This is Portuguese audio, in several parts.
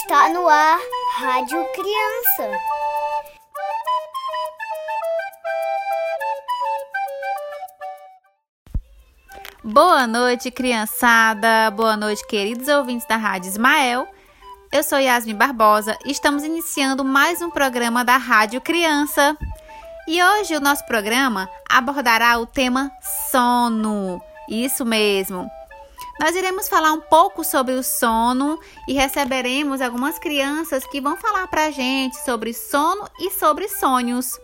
Está no ar Rádio Criança. Boa noite, criançada. Boa noite, queridos ouvintes da Rádio Ismael. Eu sou Yasmin Barbosa e estamos iniciando mais um programa da Rádio Criança. E hoje o nosso programa abordará o tema sono. Isso mesmo. Nós iremos falar um pouco sobre o sono e receberemos algumas crianças que vão falar para a gente sobre sono e sobre sonhos.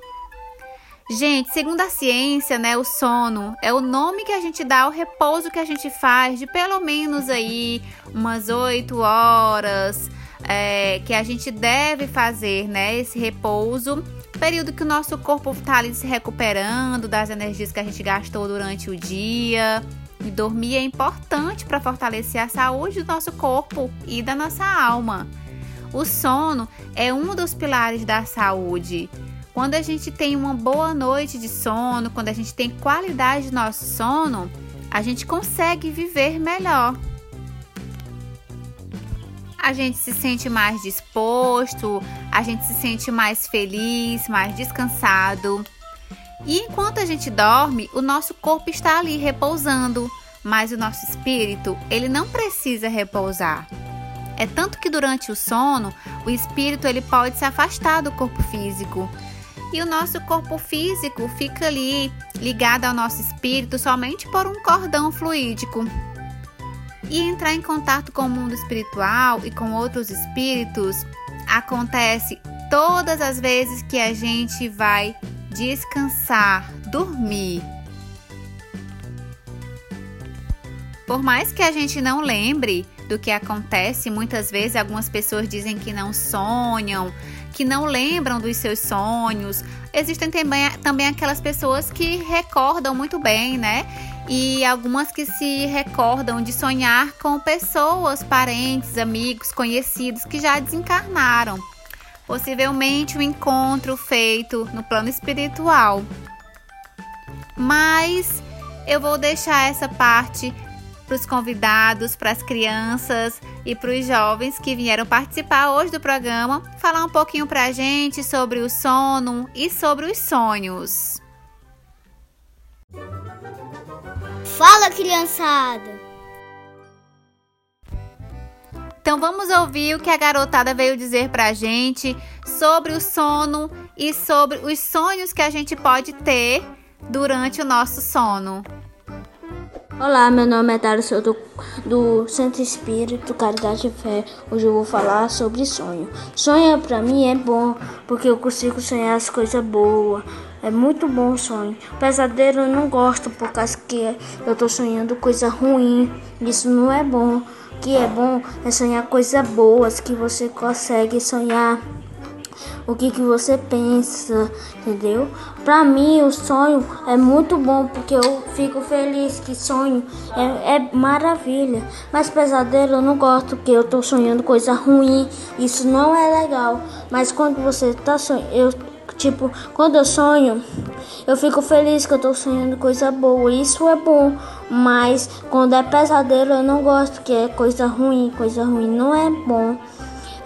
Gente, segundo a ciência, né, o sono é o nome que a gente dá ao repouso que a gente faz de pelo menos aí umas 8 horas, é, que a gente deve fazer, né, esse repouso, período que o nosso corpo está ali se recuperando das energias que a gente gastou durante o dia. E dormir é importante para fortalecer a saúde do nosso corpo e da nossa alma. O sono é um dos pilares da saúde. Quando a gente tem uma boa noite de sono, quando a gente tem qualidade do nosso sono, a gente consegue viver melhor. A gente se sente mais disposto, a gente se sente mais feliz, mais descansado. E enquanto a gente dorme, o nosso corpo está ali repousando, mas o nosso espírito, ele não precisa repousar. É tanto que durante o sono, o espírito ele pode se afastar do corpo físico. E o nosso corpo físico fica ali ligado ao nosso espírito somente por um cordão fluídico. E entrar em contato com o mundo espiritual e com outros espíritos acontece todas as vezes que a gente vai descansar, dormir. Por mais que a gente não lembre do que acontece, muitas vezes algumas pessoas dizem que não sonham, que não lembram dos seus sonhos. Existem também, também aquelas pessoas que recordam muito bem, né? E algumas que se recordam de sonhar com pessoas, parentes, amigos, conhecidos que já desencarnaram possivelmente um encontro feito no plano espiritual. Mas eu vou deixar essa parte para os convidados, para as crianças e para os jovens que vieram participar hoje do programa, falar um pouquinho para a gente sobre o sono e sobre os sonhos. Fala, criançada! Então vamos ouvir o que a garotada veio dizer pra gente sobre o sono e sobre os sonhos que a gente pode ter durante o nosso sono. Olá, meu nome é Dário, sou do, do Santo Espírito Caridade e Fé. Hoje eu vou falar sobre sonho. Sonho pra mim é bom, porque eu consigo sonhar as coisas boas. É muito bom o sonho. Pesadelo eu não gosto, por causa que eu tô sonhando coisa ruim. Isso não é bom que é bom é sonhar coisas boas, que você consegue sonhar o que, que você pensa, entendeu? Pra mim, o sonho é muito bom porque eu fico feliz que sonho é, é maravilha. Mas pesadelo eu não gosto porque eu tô sonhando coisa ruim, isso não é legal. Mas quando você tá sonhando, eu Tipo, quando eu sonho, eu fico feliz que eu tô sonhando coisa boa. Isso é bom. Mas quando é pesadelo, eu não gosto, que é coisa ruim. Coisa ruim não é bom.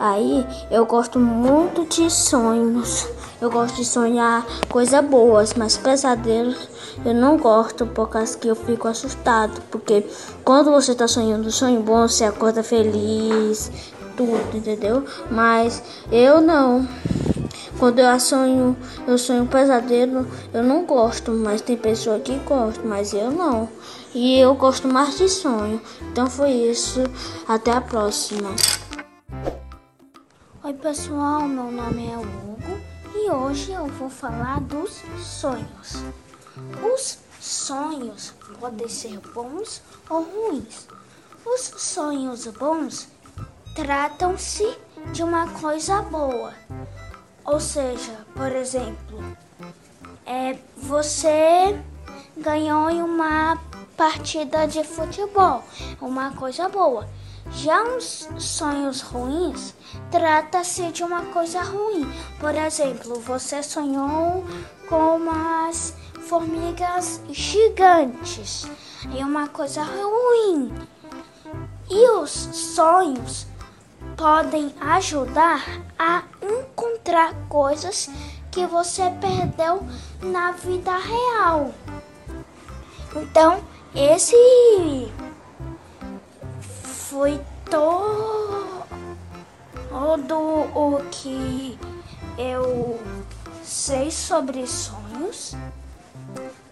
Aí eu gosto muito de sonhos. Eu gosto de sonhar coisas boas, mas pesadelos eu não gosto por causa que eu fico assustado. Porque quando você tá sonhando um sonho bom, você acorda feliz, tudo, entendeu? Mas eu não. Quando eu sonho, eu sonho pesadelo, eu não gosto, mas tem pessoa que gosta, mas eu não. E eu gosto mais de sonho. Então foi isso. Até a próxima. Oi pessoal, meu nome é Hugo e hoje eu vou falar dos sonhos. Os sonhos podem ser bons ou ruins. Os sonhos bons tratam-se de uma coisa boa ou seja, por exemplo, é, você ganhou em uma partida de futebol, uma coisa boa. Já os sonhos ruins trata-se de uma coisa ruim. Por exemplo, você sonhou com umas formigas gigantes. É uma coisa ruim. E os sonhos podem ajudar a encontrar coisas que você perdeu na vida real. Então, esse foi todo o que eu sei sobre sonhos.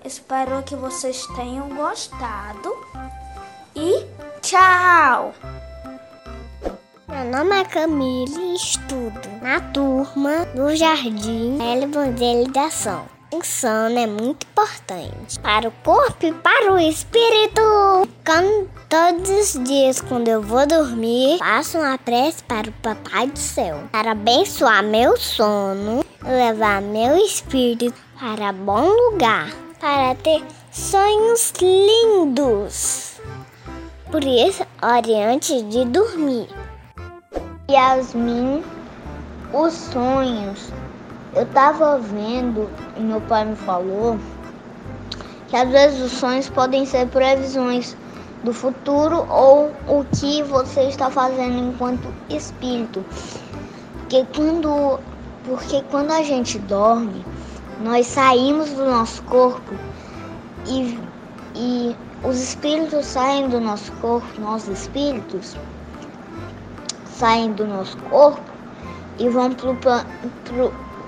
Espero que vocês tenham gostado e tchau! Meu nome é Camille e estudo na turma do Jardim Evangelização. O sono é muito importante para o corpo e para o espírito. Como todos os dias, quando eu vou dormir, faço uma prece para o Papai do Céu para abençoar meu sono levar meu espírito para bom lugar, para ter sonhos lindos. Por isso, ore antes de dormir. Yasmin, os sonhos. Eu tava vendo e meu pai me falou que às vezes os sonhos podem ser previsões do futuro ou o que você está fazendo enquanto espírito. Porque quando, porque quando a gente dorme, nós saímos do nosso corpo e, e os espíritos saem do nosso corpo, nós espíritos, saem do nosso corpo e vão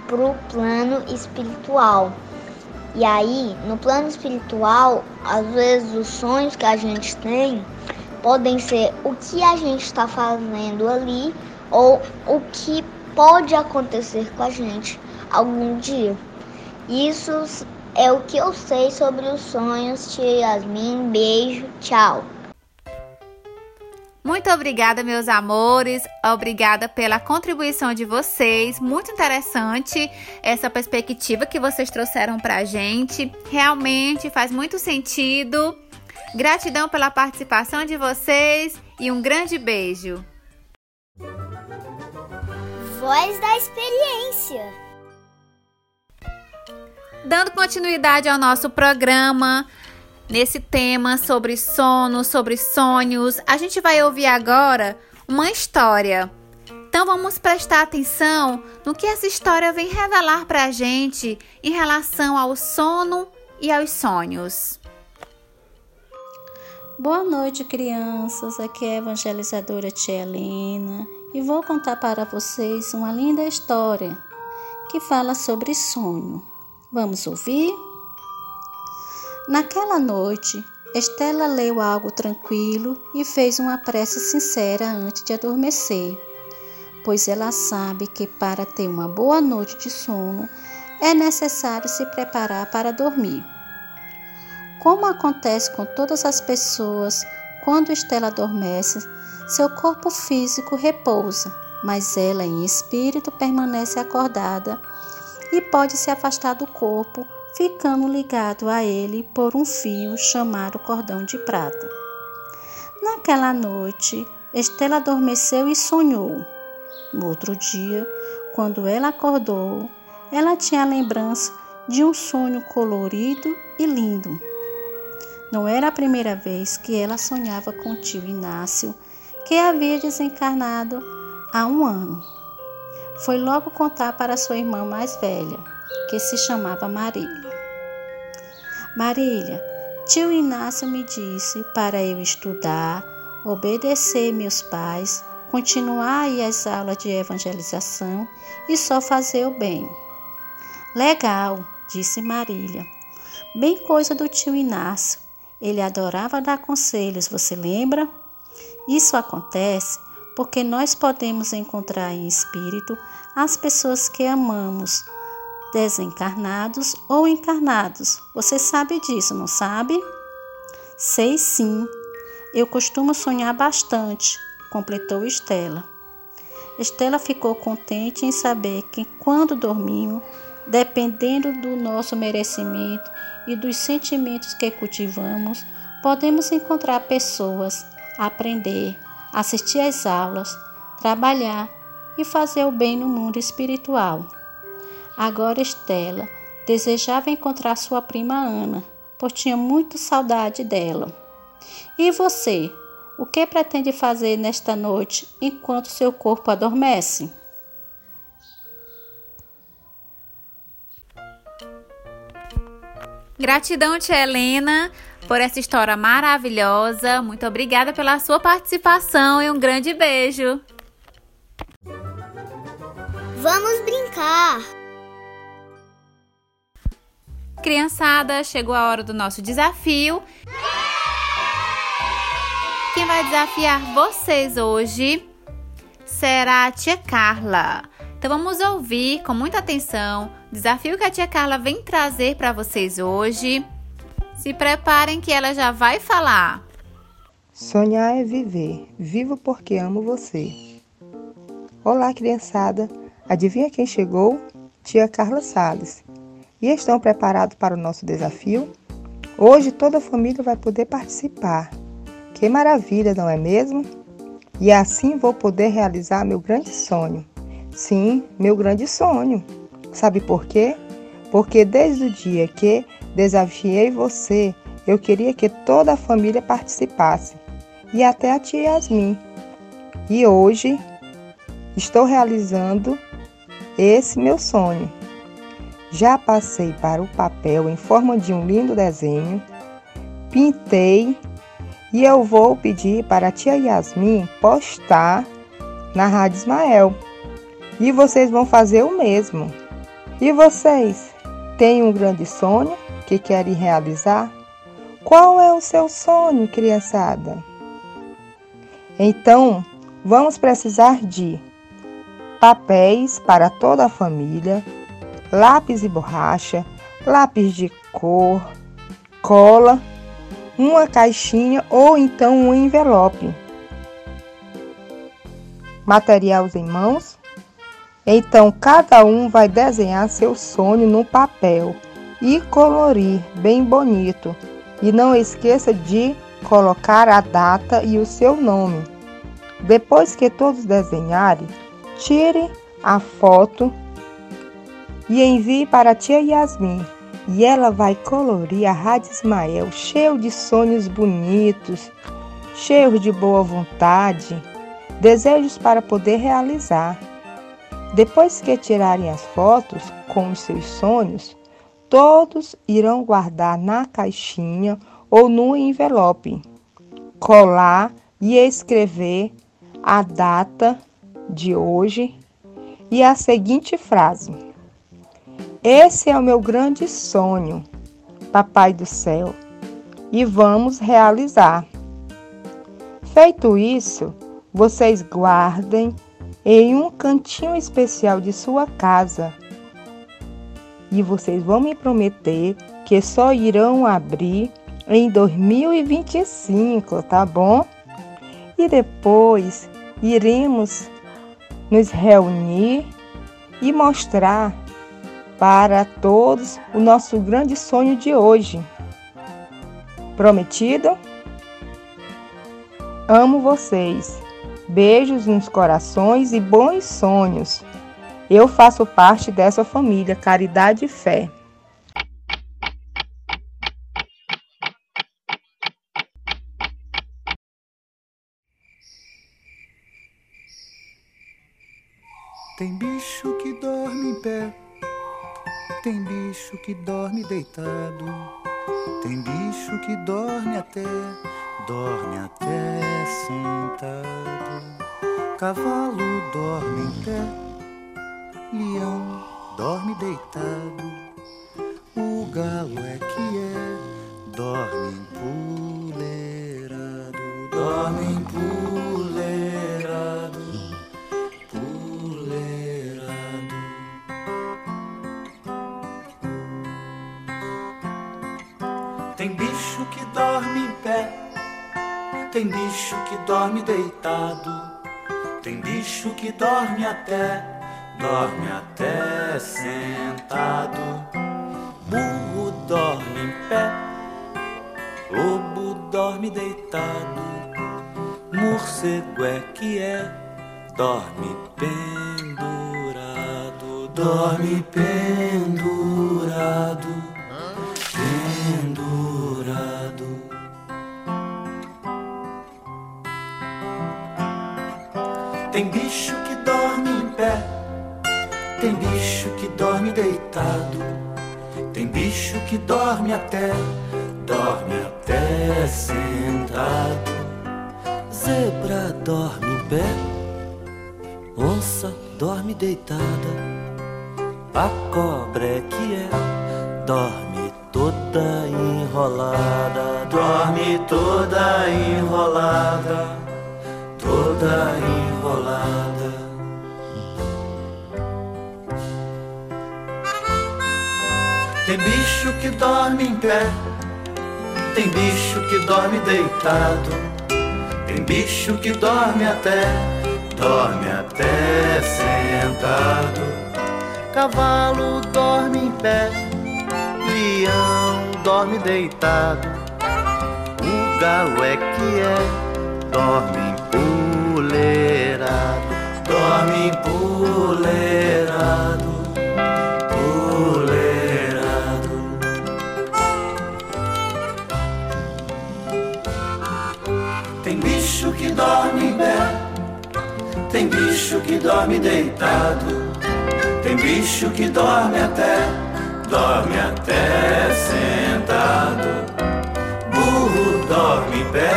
para o plano espiritual. E aí, no plano espiritual, às vezes os sonhos que a gente tem podem ser o que a gente está fazendo ali ou o que pode acontecer com a gente algum dia. Isso é o que eu sei sobre os sonhos. Tia Yasmin, beijo, tchau. Muito obrigada, meus amores. Obrigada pela contribuição de vocês. Muito interessante essa perspectiva que vocês trouxeram para a gente. Realmente faz muito sentido. Gratidão pela participação de vocês e um grande beijo. Voz da experiência. Dando continuidade ao nosso programa, nesse tema sobre sono, sobre sonhos. A gente vai ouvir agora uma história. Então vamos prestar atenção no que essa história vem revelar para a gente em relação ao sono e aos sonhos. Boa noite, crianças. Aqui é a evangelizadora Tia Helena e vou contar para vocês uma linda história que fala sobre sonho. Vamos ouvir? Naquela noite, Estela leu algo tranquilo e fez uma prece sincera antes de adormecer, pois ela sabe que para ter uma boa noite de sono é necessário se preparar para dormir. Como acontece com todas as pessoas, quando Estela adormece, seu corpo físico repousa, mas ela em espírito permanece acordada e pode se afastar do corpo ficando ligado a ele por um fio chamado cordão de prata. Naquela noite, Estela adormeceu e sonhou. No outro dia, quando ela acordou, ela tinha a lembrança de um sonho colorido e lindo. Não era a primeira vez que ela sonhava com o tio Inácio, que havia desencarnado há um ano. Foi logo contar para sua irmã mais velha, que se chamava Marília. Marília, tio Inácio me disse para eu estudar, obedecer meus pais, continuar aí as aulas de evangelização e só fazer o bem. Legal, disse Marília. Bem coisa do tio Inácio. Ele adorava dar conselhos, você lembra? Isso acontece porque nós podemos encontrar em espírito as pessoas que amamos, desencarnados ou encarnados. Você sabe disso, não sabe? Sei sim. Eu costumo sonhar bastante, completou Estela. Estela ficou contente em saber que quando dormimos, dependendo do nosso merecimento e dos sentimentos que cultivamos, podemos encontrar pessoas, aprender, assistir às aulas, trabalhar e fazer o bem no mundo espiritual. Agora Estela desejava encontrar sua prima Ana, pois tinha muito saudade dela. E você, O que pretende fazer nesta noite enquanto seu corpo adormece? Gratidão, tia Helena, por essa história maravilhosa. Muito obrigada pela sua participação e um grande beijo. Vamos brincar! Criançada, chegou a hora do nosso desafio. Quem vai desafiar vocês hoje será a tia Carla. Então vamos ouvir com muita atenção o desafio que a tia Carla vem trazer para vocês hoje. Se preparem que ela já vai falar. Sonhar é viver. Vivo porque amo você. Olá, criançada. Adivinha quem chegou? Tia Carla Salles. E estão preparados para o nosso desafio? Hoje toda a família vai poder participar. Que maravilha, não é mesmo? E assim vou poder realizar meu grande sonho. Sim, meu grande sonho. Sabe por quê? Porque desde o dia que desafiei você, eu queria que toda a família participasse e até a tia Yasmin. E hoje estou realizando esse meu sonho. Já passei para o papel em forma de um lindo desenho, pintei e eu vou pedir para a tia Yasmin postar na Rádio Ismael. E vocês vão fazer o mesmo. E vocês têm um grande sonho que querem realizar? Qual é o seu sonho, criançada? Então, vamos precisar de papéis para toda a família, lápis e borracha, lápis de cor, cola uma caixinha ou então um envelope. Materiais em mãos? Então cada um vai desenhar seu sonho no papel e colorir bem bonito. E não esqueça de colocar a data e o seu nome. Depois que todos desenharem, tire a foto e envie para a tia Yasmin e ela vai colorir a Rádio Ismael cheio de sonhos bonitos, cheio de boa vontade, desejos para poder realizar. Depois que tirarem as fotos com os seus sonhos, todos irão guardar na caixinha ou no envelope, colar e escrever a data de hoje e a seguinte frase: esse é o meu grande sonho, Papai do céu, e vamos realizar. Feito isso, vocês guardem em um cantinho especial de sua casa. E vocês vão me prometer que só irão abrir em 2025, tá bom? E depois iremos nos reunir e mostrar para todos o nosso grande sonho de hoje. Prometido? Amo vocês. Beijos nos corações e bons sonhos. Eu faço parte dessa família Caridade e Fé. Tem que dorme deitado, tem bicho que dorme até, dorme até sentado. Cavalo dorme em pé, leão dorme deitado, o galo é que é, dorme empoleirado, dorme empoleirado. Tem bicho que dorme deitado, tem bicho que dorme até, dorme até sentado. Burro dorme em pé, lobo dorme deitado, morcego é que é, dorme pendurado, dorme pendurado. Tem bicho que dorme deitado, tem bicho que dorme até, dorme até sentado. Zebra dorme em pé, onça dorme deitada, a cobra é que é, dorme toda enrolada, dorme toda enrolada, toda enrolada. Tem bicho que dorme em pé, tem bicho que dorme deitado, tem bicho que dorme até, dorme até sentado. Cavalo dorme em pé, leão dorme deitado, o galo é que é, dorme empoleirado, dorme empoleirado, bicho que dorme em pé, tem bicho que dorme deitado, tem bicho que dorme até, dorme até sentado. Burro dorme em pé,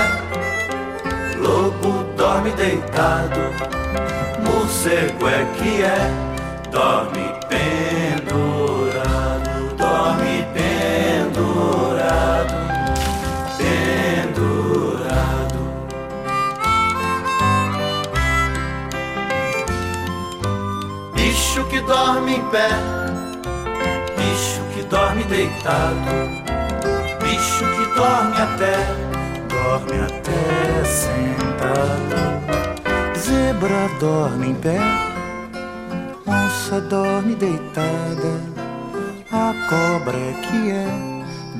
lobo dorme deitado, morcego é que é, dorme pendurado, dorme em pé, bicho que dorme deitado, bicho que dorme até, dorme até sentado. Zebra dorme em pé, onça dorme deitada, a cobra é que é,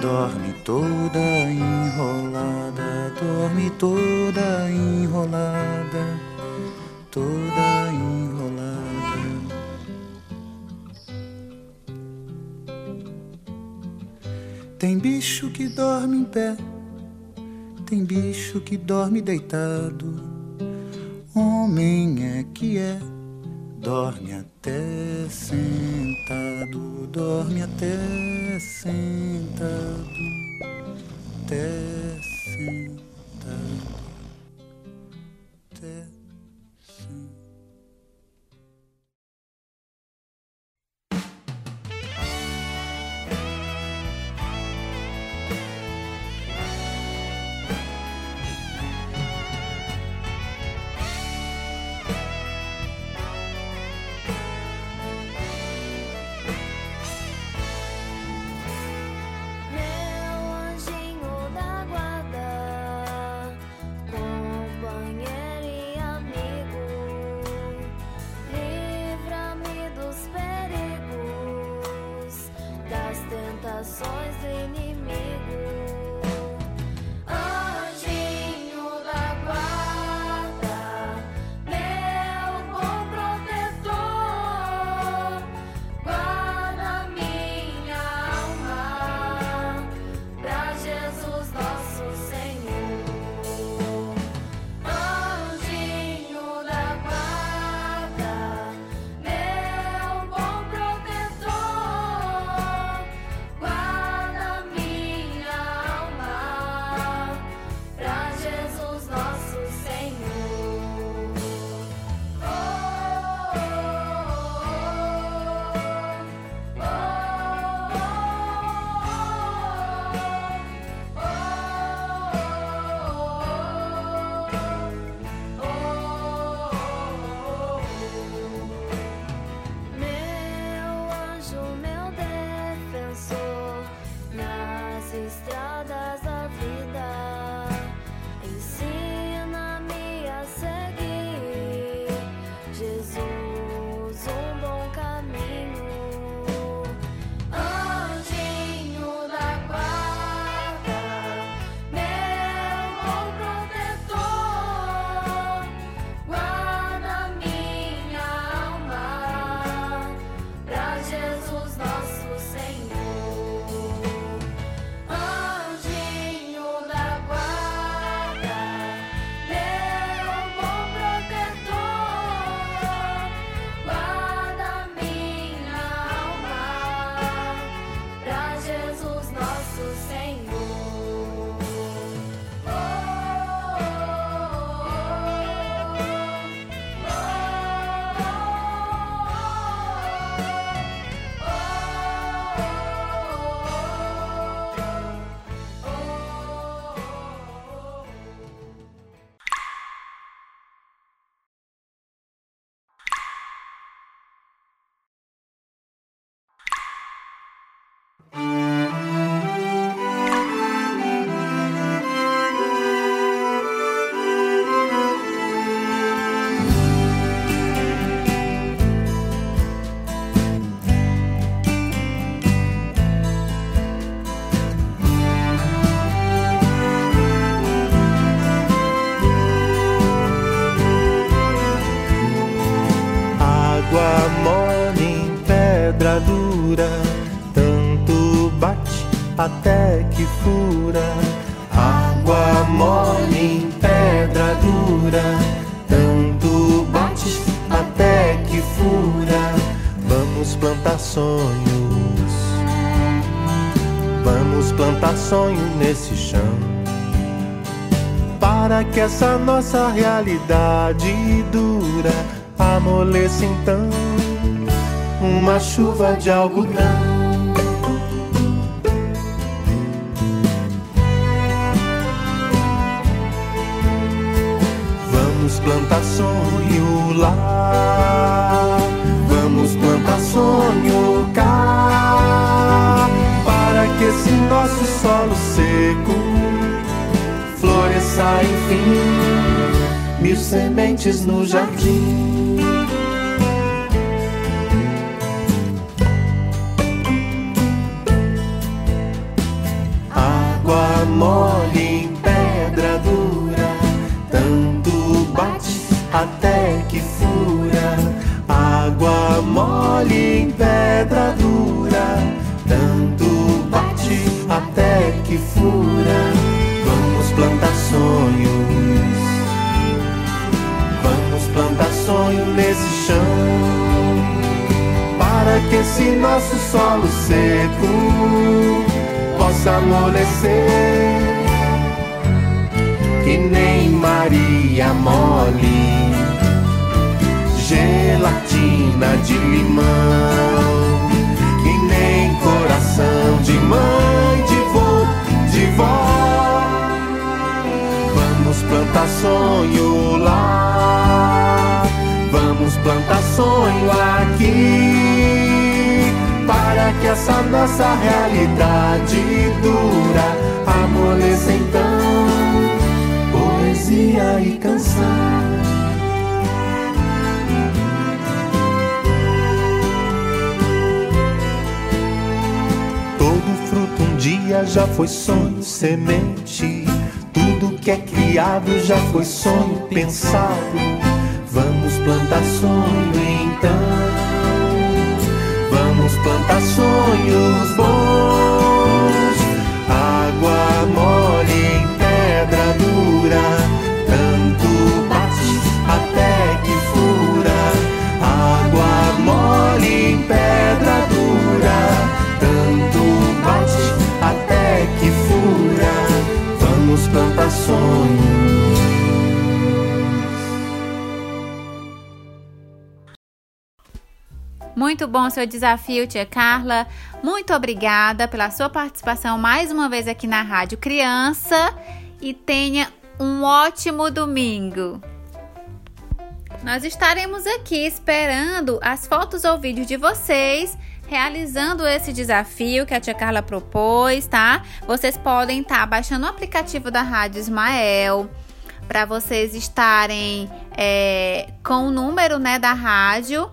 dorme toda enrolada, dorme toda enrolada, toda enrolada. Tem bicho que dorme em pé, tem bicho que dorme deitado. Homem é que é, dorme até sentado, dorme até sentado, até sentado, até Vamos plantar sonhos, vamos plantar sonho nesse chão. Para que essa nossa realidade dura amoleça então uma chuva de algodão. Vamos plantar sonho lá, sementes no jardim. mole que esse nosso solo seco possa amolecer que nem Maria mole, gelatina de limão, que nem coração de mãe, de vô, de vó. Vamos plantar sonho lá, vamos plantar sonho para que essa nossa realidade dura amoleça então poesia e canção. Todo fruto um dia já foi sonho, semente. Tudo que é criado já foi sonho pensado. Vamos plantar sonho então plantar sonhos bons. Muito bom seu desafio, tia Carla. Muito obrigada pela sua participação mais uma vez aqui na Rádio Criança e tenha um ótimo domingo. Nós estaremos aqui esperando as fotos ou vídeos de vocês realizando esse desafio que a tia Carla propôs, tá? Vocês podem estar tá baixando o aplicativo da Rádio Ismael para vocês estarem é, com o número né, da rádio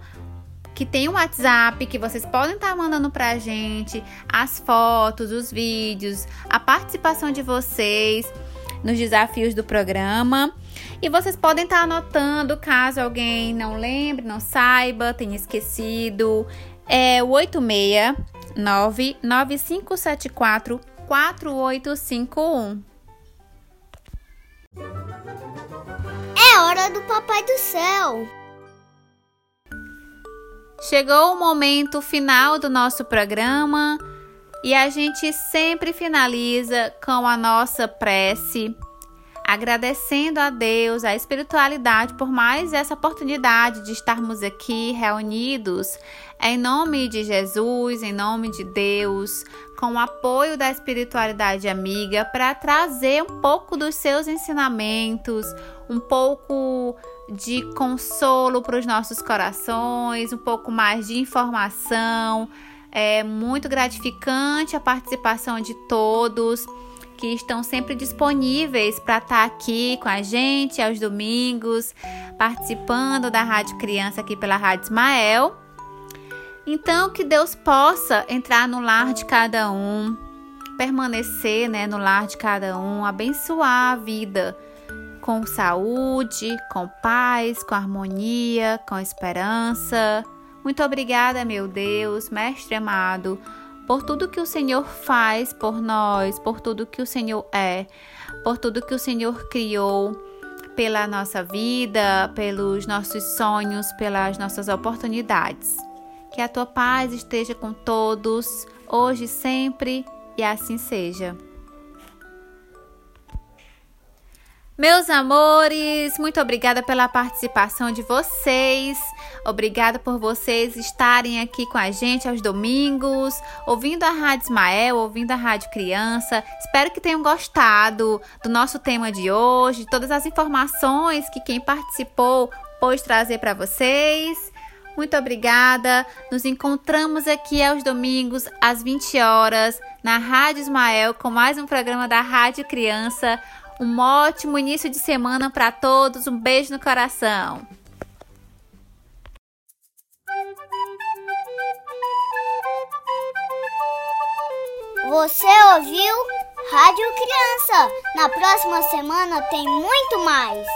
que tem um WhatsApp que vocês podem estar tá mandando pra gente as fotos, os vídeos, a participação de vocês nos desafios do programa. E vocês podem estar tá anotando caso alguém não lembre, não saiba, tenha esquecido. É o 869 9574 4851. É hora do Papai do Céu. Chegou o momento final do nosso programa e a gente sempre finaliza com a nossa prece, agradecendo a Deus, a espiritualidade por mais essa oportunidade de estarmos aqui reunidos em nome de Jesus, em nome de Deus, com o apoio da espiritualidade amiga para trazer um pouco dos seus ensinamentos, um pouco de consolo para os nossos corações, um pouco mais de informação. É muito gratificante a participação de todos que estão sempre disponíveis para estar tá aqui com a gente aos domingos, participando da Rádio Criança aqui pela Rádio Ismael. Então, que Deus possa entrar no lar de cada um, permanecer né, no lar de cada um, abençoar a vida com saúde, com paz, com harmonia, com esperança, Muito obrigada, meu Deus, Mestre amado, por tudo que o Senhor faz por nós, por tudo que o Senhor é, por tudo que o Senhor criou pela nossa vida, pelos nossos sonhos, pelas nossas oportunidades. Que a tua paz esteja com todos, hoje sempre, e assim seja. Meus amores, muito obrigada pela participação de vocês. Obrigada por vocês estarem aqui com a gente aos domingos, ouvindo a Rádio Ismael, ouvindo a Rádio Criança. Espero que tenham gostado do nosso tema de hoje, todas as informações que quem participou pôde trazer para vocês. Muito obrigada. Nos encontramos aqui aos domingos às 20 horas na Rádio Ismael com mais um programa da Rádio Criança. Um ótimo início de semana para todos. Um beijo no coração. Você ouviu Rádio Criança? Na próxima semana tem muito mais.